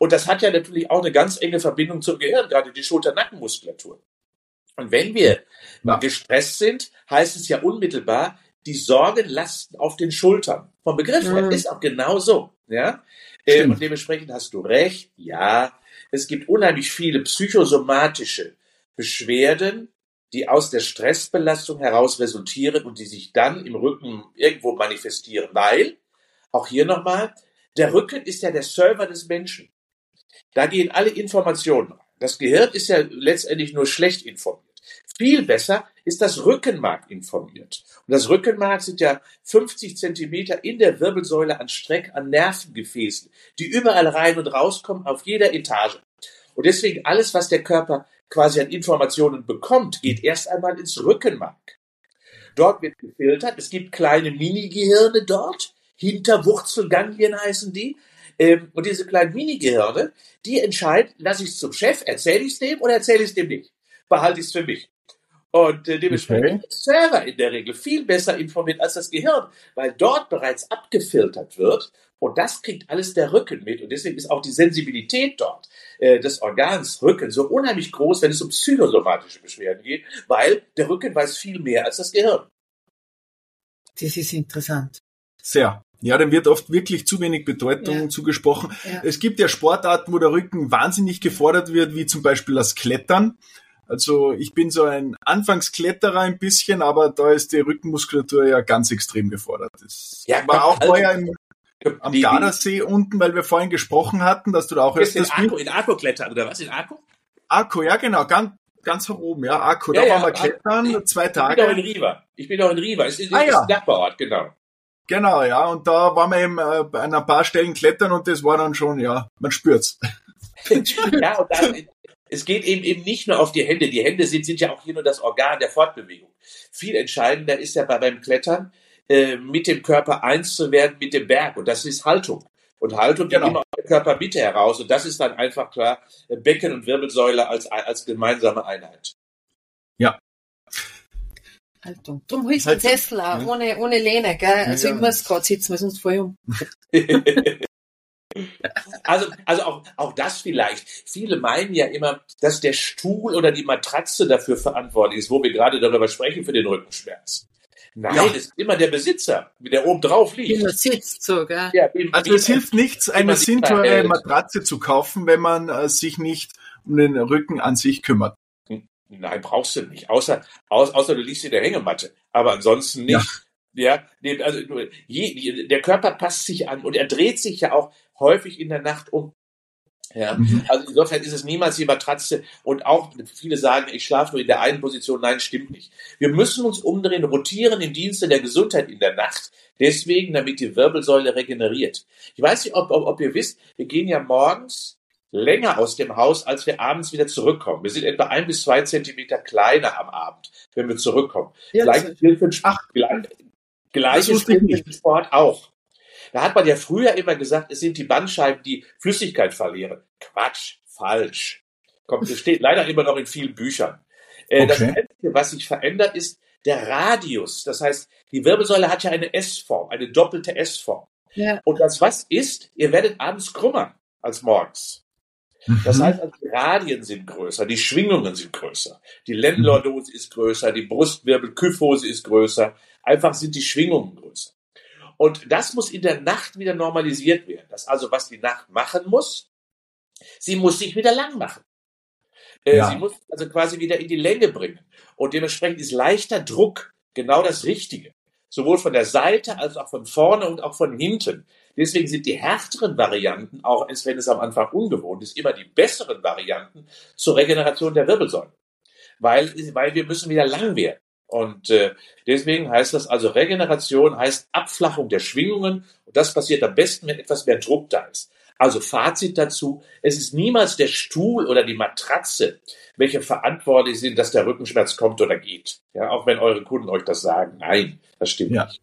Und das hat ja natürlich auch eine ganz enge Verbindung zum Gehirn, gerade die Schulter-Nackenmuskulatur. Und wenn wir ja. gestresst sind, heißt es ja unmittelbar, die Sorgen lasten auf den Schultern. Vom Begriff her mhm. ist auch genau so. Ja? Äh, und dementsprechend hast du recht, ja, es gibt unheimlich viele psychosomatische Beschwerden, die aus der Stressbelastung heraus resultieren und die sich dann im Rücken irgendwo manifestieren. Weil, auch hier nochmal, der Rücken ist ja der Server des Menschen. Da gehen alle Informationen. Das Gehirn ist ja letztendlich nur schlecht informiert. Viel besser ist das Rückenmark informiert. Und das Rückenmark sind ja 50 Zentimeter in der Wirbelsäule an Streck an Nervengefäßen, die überall rein und rauskommen auf jeder Etage. Und deswegen alles, was der Körper quasi an Informationen bekommt, geht erst einmal ins Rückenmark. Dort wird gefiltert. Es gibt kleine Mini-Gehirne dort. Hinterwurzelganglien heißen die. Ähm, und diese kleinen Mini-Gehirne, die entscheiden, lasse ich es zum Chef, erzähle ich es dem oder erzähle ich es dem nicht? Behalte ich es für mich. Und äh, dementsprechend okay. ist der Server in der Regel viel besser informiert als das Gehirn, weil dort bereits abgefiltert wird und das kriegt alles der Rücken mit. Und deswegen ist auch die Sensibilität dort äh, des Organs Rücken so unheimlich groß, wenn es um psychosomatische Beschwerden geht, weil der Rücken weiß viel mehr als das Gehirn. Das ist interessant. Sehr. Ja, dem wird oft wirklich zu wenig Bedeutung ja. zugesprochen. Ja. Es gibt ja Sportarten, wo der Rücken wahnsinnig gefordert wird, wie zum Beispiel das Klettern. Also ich bin so ein Anfangskletterer ein bisschen, aber da ist die Rückenmuskulatur ja ganz extrem gefordert. Das ja, war auch also, vorher im, am die, Gardasee unten, weil wir vorhin gesprochen hatten, dass du da auch öfters in Akku, in Akku klettern oder was? In Akku? Akku, ja genau, ganz, ganz oben, ja, Akku. Da ja, waren wir klettern, zwei Tage. Ich bin auch in Riva. Ich bin auch in Riva. Es ist, ah, ist ja. Nachbarort, genau. Genau, ja. Und da waren wir eben äh, bei ein paar Stellen klettern und das war dann schon, ja, man spürt's. ja, und dann, es geht eben eben nicht nur auf die Hände. Die Hände sind, sind ja auch hier nur das Organ der Fortbewegung. Viel entscheidender ist ja bei, beim Klettern, äh, mit dem Körper eins zu werden mit dem Berg. Und das ist Haltung. Und Haltung genau. immer aus der Körpermitte heraus. Und das ist dann einfach klar Becken und Wirbelsäule als, als gemeinsame Einheit. Ja, Haltung. Drum holst du Sessel auch, ohne, ohne Lehne, gell? Also ja. ich muss gerade sitzen, weil sonst fall um. also, also auch, auch das vielleicht. Viele meinen ja immer, dass der Stuhl oder die Matratze dafür verantwortlich ist, wo wir gerade darüber sprechen, für den Rückenschmerz. Nein, ja. ist immer der Besitzer, der oben drauf liegt. Der sitzt so, gell? Ja, also es hilft nichts, eine sinnvolle Matratze zu kaufen, wenn man äh, sich nicht um den Rücken an sich kümmert. Nein, brauchst du nicht. Außer, außer, außer du liegst in der Hängematte. Aber ansonsten nicht. Ja, ja also je, der Körper passt sich an und er dreht sich ja auch häufig in der Nacht um. Ja, mhm. also insofern ist es niemals die Matratze und auch viele sagen, ich schlafe nur in der einen Position. Nein, stimmt nicht. Wir müssen uns umdrehen, rotieren im Dienste der Gesundheit in der Nacht. Deswegen, damit die Wirbelsäule regeneriert. Ich weiß nicht, ob, ob, ob ihr wisst, wir gehen ja morgens länger aus dem Haus, als wir abends wieder zurückkommen. Wir sind etwa ein bis zwei Zentimeter kleiner am Abend, wenn wir zurückkommen. Ja, Gleich gilt für Ach, Gleiches gilt für den Sport auch. Da hat man ja früher immer gesagt, es sind die Bandscheiben, die Flüssigkeit verlieren. Quatsch, falsch. Kommt, das steht leider immer noch in vielen Büchern. Äh, okay. Das Einzige, was sich verändert, ist der Radius. Das heißt, die Wirbelsäule hat ja eine S-Form, eine doppelte S-Form. Ja. Und das was ist, ihr werdet abends krummer als morgens. Das mhm. heißt, also, die Radien sind größer, die Schwingungen sind größer, die Lendenlordose ist größer, die Brustwirbelkyphose ist größer. Einfach sind die Schwingungen größer. Und das muss in der Nacht wieder normalisiert werden. Das also, was die Nacht machen muss, sie muss sich wieder lang machen. Äh, ja. Sie muss also quasi wieder in die Länge bringen. Und dementsprechend ist leichter Druck genau das Richtige. Sowohl von der Seite als auch von vorne und auch von hinten. Deswegen sind die härteren Varianten, auch wenn es am Anfang ungewohnt ist, immer die besseren Varianten zur Regeneration der Wirbelsäule. Weil, weil wir müssen wieder lang werden. Und äh, deswegen heißt das also, Regeneration heißt Abflachung der Schwingungen. Und das passiert am besten, wenn etwas mehr Druck da ist. Also Fazit dazu, es ist niemals der Stuhl oder die Matratze, welche verantwortlich sind, dass der Rückenschmerz kommt oder geht. Ja, auch wenn eure Kunden euch das sagen. Nein, das stimmt ja. nicht.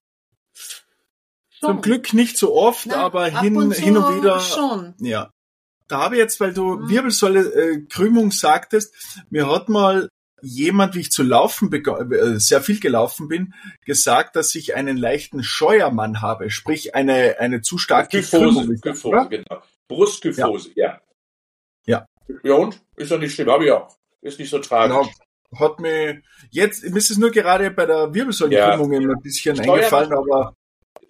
Zum Glück nicht so oft, Na, aber hin und, hin und wieder. Schon. Ja. Da habe ich jetzt, weil du mhm. Wirbelsäule äh, Krümmung sagtest, mir hat mal jemand, wie ich zu laufen äh, sehr viel gelaufen bin, gesagt, dass ich einen leichten Scheuermann habe, sprich eine eine zu starke Kyphose, Kyphose, genau. Brustkyphose, ja. ja. Ja. Ja und ist doch nicht schlimm, habe ich auch. Ist nicht so tragisch. Genau. Hat mir jetzt mir ist es nur gerade bei der Wirbelsäulenkrümmung ja. ein bisschen Steuermann, eingefallen, aber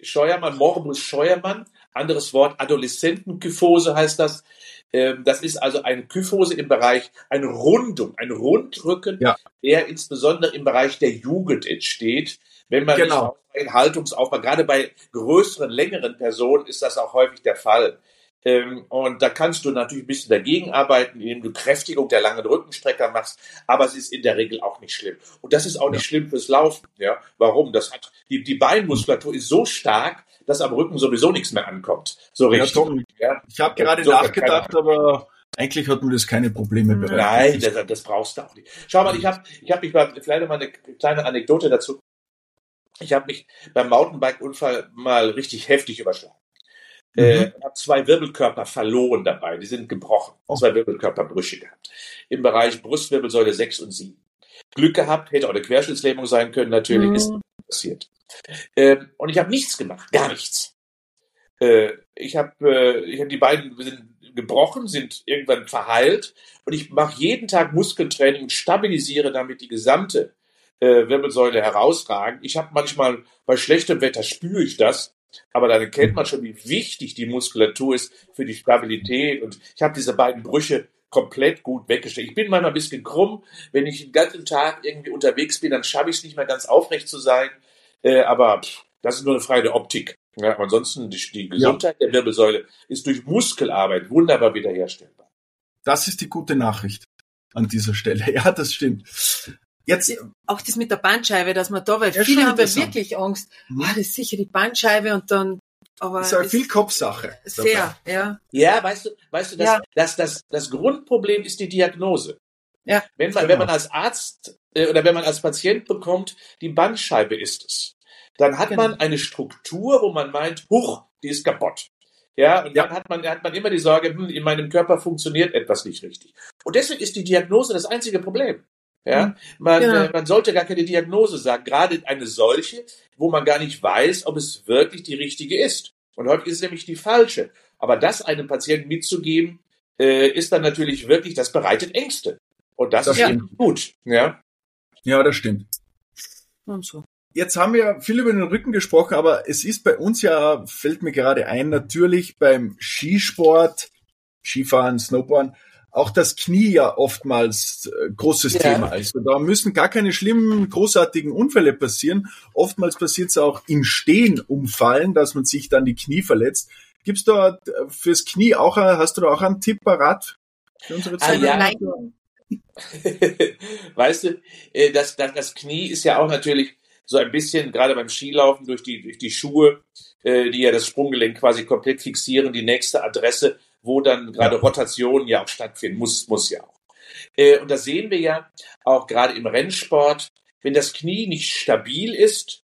Scheuermann, Morbus Scheuermann, anderes Wort, Adoleszentenkyphose heißt das. Ähm, das ist also eine Kyphose im Bereich, eine Rundung, ein Rundrücken, ja. der insbesondere im Bereich der Jugend entsteht. Wenn man genau. nicht Haltungsaufbau, gerade bei größeren, längeren Personen ist das auch häufig der Fall. Ähm, und da kannst du natürlich ein bisschen dagegen arbeiten, indem du Kräftigung der langen Rückenstrecker machst, aber es ist in der Regel auch nicht schlimm. Und das ist auch nicht schlimm fürs Laufen. Ja, warum? Das hat die, die Beinmuskulatur ist so stark, dass am Rücken sowieso nichts mehr ankommt. So richtig. Ja, Tom, ja. ich habe gerade so nachgedacht, aber eigentlich hat man das keine Probleme bereitet. Nein, das, das brauchst du auch nicht. Schau mal, ich habe ich hab mich mal, vielleicht mal eine kleine Anekdote dazu. Ich habe mich beim Mountainbike-Unfall mal richtig heftig überschlagen. Mhm. Äh, habe zwei Wirbelkörper verloren dabei. Die sind gebrochen. Oh. Zwei Wirbelkörperbrüche gehabt. Im Bereich Brustwirbelsäule 6 und 7. Glück gehabt, hätte auch eine Querschnittslähmung sein können, natürlich, mhm. ist passiert. Ähm, und ich habe nichts gemacht, gar nichts. Äh, ich habe äh, ich hab die beiden sind gebrochen, sind irgendwann verheilt und ich mache jeden Tag Muskeltraining und stabilisiere damit die gesamte äh, Wirbelsäule herausragend. Ich habe manchmal bei schlechtem Wetter spüre ich das, aber dann erkennt man schon, wie wichtig die Muskulatur ist für die Stabilität. Und ich habe diese beiden Brüche komplett gut weggestellt. Ich bin manchmal ein bisschen krumm. Wenn ich den ganzen Tag irgendwie unterwegs bin, dann schaffe ich es nicht mehr ganz aufrecht zu sein. Äh, aber pff, das ist nur eine Frage der Optik. Ja, ansonsten die, die Gesundheit ja. der Wirbelsäule ist durch Muskelarbeit wunderbar wiederherstellbar. Das ist die gute Nachricht an dieser Stelle. Ja, das stimmt. Jetzt auch das mit der Bandscheibe, dass man da, weil ja, viele haben ja wirklich Angst, mhm. ah, das ist sicher die Bandscheibe und dann aber das ist viel Kopfsache. Sehr, dabei. ja. Ja, weißt du, weißt du, das, ja. das, das, das Grundproblem ist die Diagnose. Ja. Wenn man, genau. wenn man als Arzt äh, oder wenn man als Patient bekommt, die Bandscheibe ist es, dann hat genau. man eine Struktur, wo man meint, huch, die ist kaputt. Ja, und ja. dann hat man, hat man immer die Sorge, hm, in meinem Körper funktioniert etwas nicht richtig. Und deswegen ist die Diagnose das einzige Problem. Ja, hm. man, ja. Äh, man sollte gar keine Diagnose sagen, gerade eine solche, wo man gar nicht weiß, ob es wirklich die richtige ist. Und häufig ist es nämlich die falsche. Aber das einem Patienten mitzugeben, äh, ist dann natürlich wirklich, das bereitet Ängste. Und das, das ist eben gut. Ja. ja, das stimmt. Und so. Jetzt haben wir viel über den Rücken gesprochen, aber es ist bei uns ja, fällt mir gerade ein, natürlich beim Skisport, Skifahren, Snowboarden, auch das Knie ja oftmals äh, großes ja. Thema ist. Und da müssen gar keine schlimmen, großartigen Unfälle passieren. Oftmals passiert es auch im Stehen umfallen, dass man sich dann die Knie verletzt. Gibt's da fürs Knie auch, hast du da auch einen Tipp parat für unsere Ah, Zeit? ja. weißt du, äh, das, das, das Knie ist ja auch natürlich so ein bisschen, gerade beim Skilaufen, durch die, durch die Schuhe, äh, die ja das Sprunggelenk quasi komplett fixieren, die nächste Adresse, wo dann gerade Ja. Rotation ja auch stattfinden muss, muss ja auch. Äh, Und das sehen wir ja auch gerade im Rennsport. Wenn das Knie nicht stabil ist,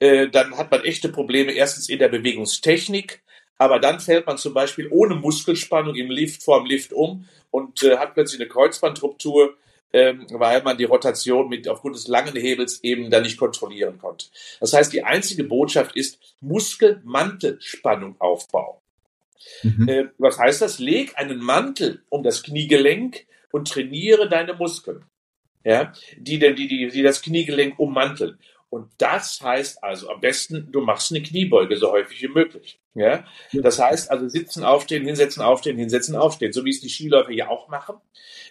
äh, dann hat man echte Probleme erstens in der Bewegungstechnik, aber dann fällt man zum Beispiel ohne Muskelspannung im Lift vorm Lift um und äh, hat plötzlich eine Kreuzbandruptur, ähm, weil man die Rotation mit aufgrund des langen Hebels eben dann nicht kontrollieren konnte. Das heißt, die einzige Botschaft ist Muskelmantelspannung aufbauen. Mhm. Äh, was heißt das? Leg einen Mantel um das Kniegelenk und trainiere deine Muskeln, ja, die, denn- die, die, die das Kniegelenk ummanteln. Und das heißt also am besten, du machst eine Kniebeuge so häufig wie möglich. Ja? Das heißt also sitzen, aufstehen, hinsetzen, aufstehen, hinsetzen, aufstehen, so wie es die Skiläufer ja auch machen.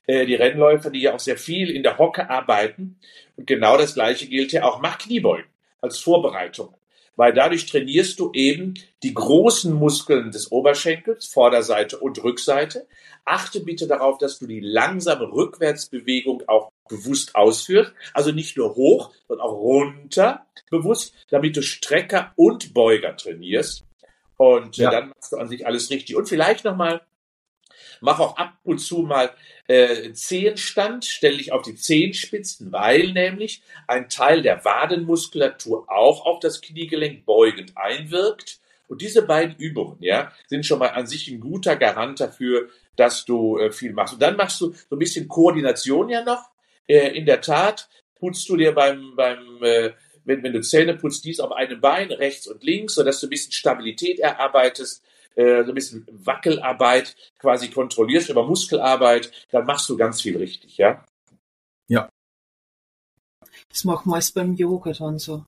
Äh, die Rennläufer, die ja auch sehr viel in der Hocke arbeiten. Und genau das Gleiche gilt ja auch. Mach Kniebeugen als Vorbereitung. Weil dadurch trainierst du eben die großen Muskeln des Oberschenkels, Vorderseite und Rückseite. Achte bitte darauf, dass du die langsame Rückwärtsbewegung auch bewusst ausführst. Also nicht nur hoch, sondern auch runter bewusst, damit du Strecker und Beuger trainierst. Und Ja. dann machst du an sich alles richtig. Und vielleicht nochmal, mach auch ab und zu mal äh, Zehenstand, stell dich auf die Zehenspitzen, weil nämlich ein Teil der Wadenmuskulatur auch auf das Kniegelenk beugend einwirkt. Und diese beiden Übungen, ja, sind schon mal an sich ein guter Garant dafür, dass du äh, viel machst. Und dann machst du so ein bisschen Koordination ja noch. Äh, in der Tat putzt du dir beim, beim äh, wenn, wenn du Zähne putzt, dies auf einem Bein, rechts und links, sodass du ein bisschen Stabilität erarbeitest, äh, so ein bisschen Wackelarbeit quasi kontrollierst über Muskelarbeit, dann machst du ganz viel richtig, ja. Das machen wir alles beim Yoga dann so.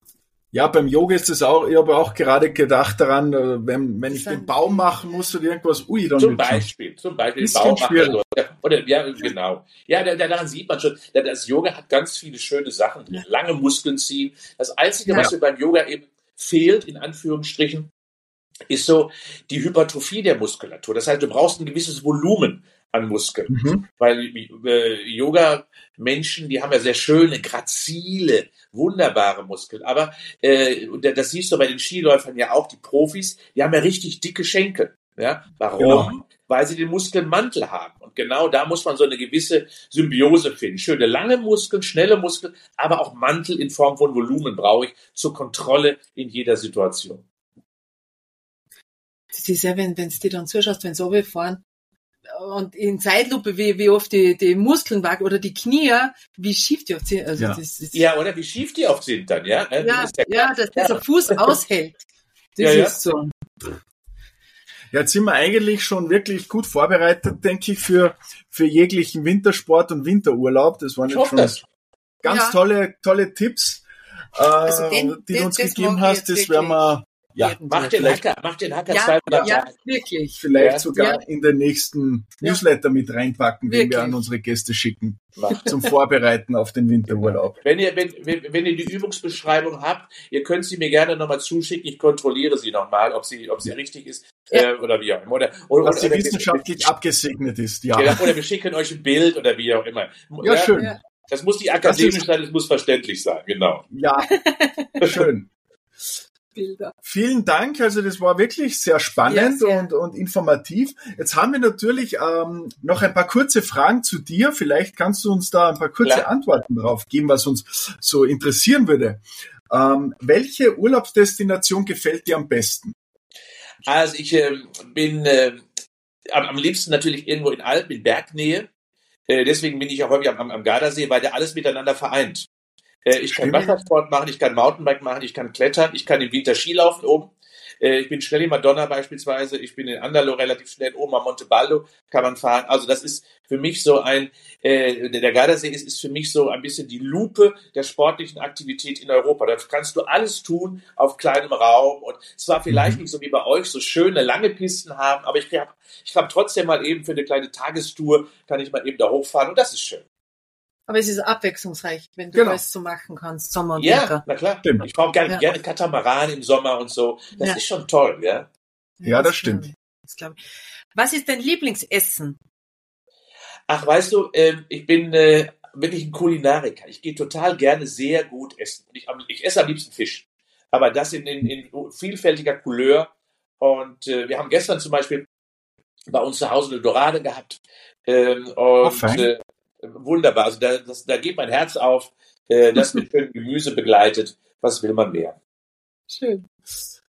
Ja, beim Yoga ist es auch, ich habe auch gerade gedacht daran, äh, wenn, wenn ich den Baum machen muss oder irgendwas, ui, dann Zum. Beispiel, zum Beispiel Bisschen Baumacher. schwierig. Oder, oder ja, genau. Ja, da, da, daran sieht man schon, da- das Yoga hat ganz viele schöne Sachen. Lange Muskeln ziehen. Das Einzige, Ja. was mir beim Yoga eben fehlt, in Anführungsstrichen, ist so die Hypertrophie der Muskulatur. Das heißt, du brauchst ein gewisses Volumen an Muskeln. Mhm. Weil äh, Yoga-Menschen, die haben ja sehr schöne, grazile, wunderbare Muskeln. Aber äh, und das siehst du bei den Skiläufern ja auch, die Profis, die haben ja richtig dicke Schenkel. Ja? Warum? Genau. Weil sie den Muskelmantel haben. Und genau da muss man so eine gewisse Symbiose finden. Schöne lange Muskeln, schnelle Muskeln, aber auch Mantel in Form von Volumen brauche ich zur Kontrolle in jeder Situation. Das ist ja, wenn wenn's dir dann zuschaust, wenn sie fahren und in Zeitlupe, wie, wie oft die, die Muskeln wachsen oder die Knie, wie schief die oft sind. Also Ja. das ist, Ja, oder wie schief die oft sind dann, ja? Ne? ja, Das ja ja, dass dieser Fuß aushält. Das Ja, ja. ist so. Ja, jetzt sind wir eigentlich schon wirklich gut vorbereitet, denke ich, für, für jeglichen Wintersport und Winterurlaub. Das waren Ich jetzt schon das. ganz Ja. tolle, tolle Tipps, äh, Also den- die den- du uns das gegeben hast. Das werden wir ja, Mach den Hacker, mach den Hacker Ja, zweimal ja, Tag. wirklich. vielleicht Ja. sogar Ja. in den nächsten. Newsletter mit reinpacken, den wir Wirklich. an unsere Gäste schicken, Mach. zum Vorbereiten auf den Winterurlaub. Wenn ihr, wenn, wenn, wenn ihr die Übungsbeschreibung habt, ihr könnt sie mir gerne nochmal zuschicken. Ich kontrolliere sie nochmal, ob sie, ob sie richtig ist äh, oder wie auch immer. Oder, oder, Dass sie wissenschaftlich abgesegnet ist, ja. Genau, oder wir schicken euch ein Bild oder wie auch immer. Ja, schön. Das muss nicht akademisch sein, es muss verständlich sein, genau. Ja, schön. Bilder. Vielen Dank. Also das war wirklich sehr spannend Ja, sehr. und, und informativ. Jetzt haben wir natürlich ähm, noch ein paar kurze Fragen zu dir. Vielleicht kannst du uns da ein paar kurze Klar. Antworten drauf geben, was uns so interessieren würde. Ähm, welche Urlaubsdestination gefällt dir am besten? Also ich ähm, bin äh, am, am liebsten natürlich irgendwo in Alpen, in Bergnähe. Äh, deswegen bin ich auch häufig am, am, am Gardasee, weil der alles miteinander vereint. Äh, ich kann. Wassersport machen, ich kann Mountainbike machen, ich kann klettern, ich kann im Winter Skilaufen oben. Äh, ich bin schnell in Madonna beispielsweise, ich bin in Andalo relativ schnell, oben am Monte Baldo kann man fahren. Also das ist für mich so ein, äh, der Gardasee ist, ist für mich so ein bisschen die Lupe der sportlichen Aktivität in Europa. Da kannst du alles tun auf kleinem Raum und zwar vielleicht Mhm. nicht so wie bei euch so schöne lange Pisten haben, aber ich habe ich hab trotzdem mal eben für eine kleine Tagestour kann ich mal eben da hochfahren und das ist schön. Aber es ist abwechslungsreich, wenn du Genau. alles so machen kannst, Sommer und Ja, Winter. na klar. Stimmt. Ich fahre gerne, Ja. gerne Katamaran im Sommer und so. Das Ja. ist schon toll, ja. Ja, das stimmt. Das glaub ich. Was ist dein Lieblingsessen? Ach, weißt du, äh, ich bin äh, wirklich ein Kulinariker. Ich gehe total gerne sehr gut essen. Ich, ich esse am liebsten Fisch. Aber das in, in, in vielfältiger Couleur. Und äh, wir haben gestern zum Beispiel bei uns zu Hause eine Dorade gehabt. Ähm, und Oh, äh, wunderbar. Also da, das, da geht mein Herz auf. Äh, das mit schönem Gemüse begleitet. Was will man mehr? Schön.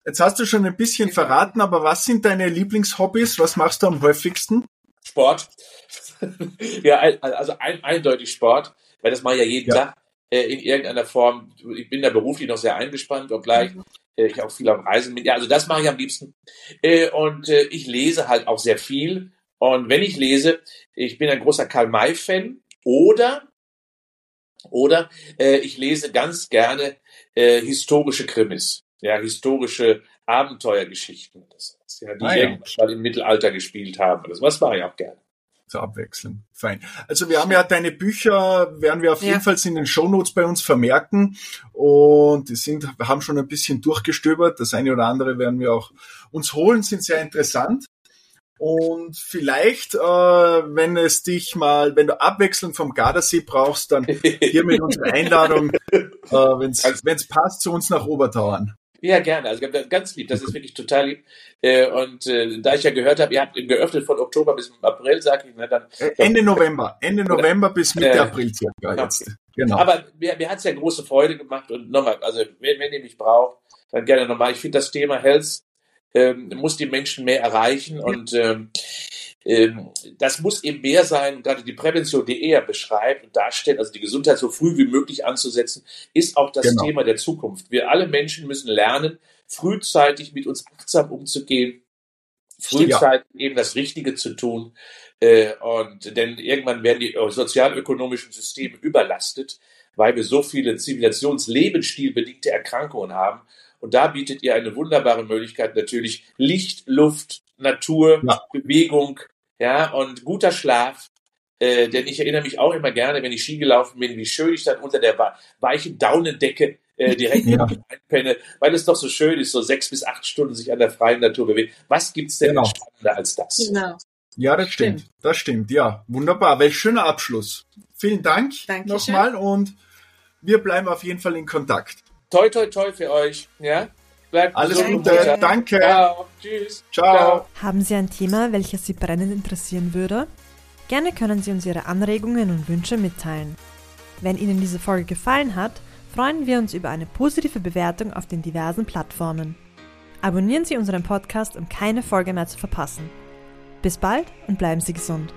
Jetzt hast du schon ein bisschen verraten, aber was sind deine Lieblingshobbys? Was machst du am häufigsten? Sport. ja, also ein, eindeutig Sport, weil das mache ich ja jeden Ja. Tag äh, in irgendeiner Form. Ich bin da beruflich noch sehr eingespannt, obgleich äh, ich auch viel am Reisen bin. Ja, also das mache ich am liebsten. Äh, und äh, ich lese halt auch sehr viel. Und wenn ich lese, ich bin ein großer Karl May-Fan oder oder äh, ich lese ganz gerne äh, historische Krimis, ja, historische Abenteuergeschichten, das heißt, ja, die Ah, ja. irgendwann im Mittelalter gespielt haben. Das was mache ich auch gerne. Zur Abwechslung. Fein. Also wir haben ja deine Bücher, werden wir auf Ja. jeden Fall in den Shownotes bei uns vermerken und die sind, wir haben schon ein bisschen durchgestöbert. Das eine oder andere werden wir auch uns holen, sind sehr interessant. Und vielleicht, äh, wenn es dich mal, wenn du Abwechslung vom Gardasee brauchst, dann hiermit unsere Einladung, äh, wenn es passt, zu uns nach Obertauern. Ja, gerne. Also ganz lieb. Das ist wirklich total lieb. Äh, Und äh, da ich ja gehört habe, ihr habt geöffnet von Oktober bis April, sag ich, ne, dann. Äh, Ende November, Ende November bis Mitte Äh, April circa jetzt. Genau. Aber mir, mir hat's ja große Freude gemacht und nochmal, also wenn, wenn ihr mich braucht, dann gerne nochmal. Ich finde das Thema Health ähm, muss die Menschen mehr erreichen und ähm, ähm, das muss eben mehr sein, gerade die Prävention, die er beschreibt und darstellt, also die Gesundheit so früh wie möglich anzusetzen, ist auch das Genau. Thema der Zukunft. Wir alle Menschen müssen lernen, frühzeitig mit uns achtsam umzugehen, frühzeitig eben das Richtige zu tun. Äh, und denn irgendwann werden die äh, sozialökonomischen Systeme überlastet, weil wir so viele zivilisationslebenstilbedingte Erkrankungen haben. Und da bietet ihr eine wunderbare Möglichkeit, natürlich Licht, Luft, Natur, Ja. Bewegung, ja, und guter Schlaf. Äh, denn ich erinnere mich auch immer gerne, wenn ich Ski gelaufen bin, wie schön ich dann unter der weichen Daunendecke äh, direkt Ja. Genau. spannender als das? Genau. Ja, das stimmt. Stimmt. Das stimmt, ja. Wunderbar. Welch schöner Abschluss. Vielen Dank Dankeschön. nochmal und wir bleiben auf jeden Fall in Kontakt. Toi, toi, toi für euch. Ja? Bleibt Alles gesund. Gute. Danke. Ciao. Tschüss. Ciao. Haben Sie ein Thema, welches Sie brennend interessieren würde? Gerne können Sie uns Ihre Anregungen und Wünsche mitteilen. Wenn Ihnen diese Folge gefallen hat, freuen wir uns über eine positive Bewertung auf den diversen Plattformen. Abonnieren Sie unseren Podcast, um keine Folge mehr zu verpassen. Bis bald und bleiben Sie gesund.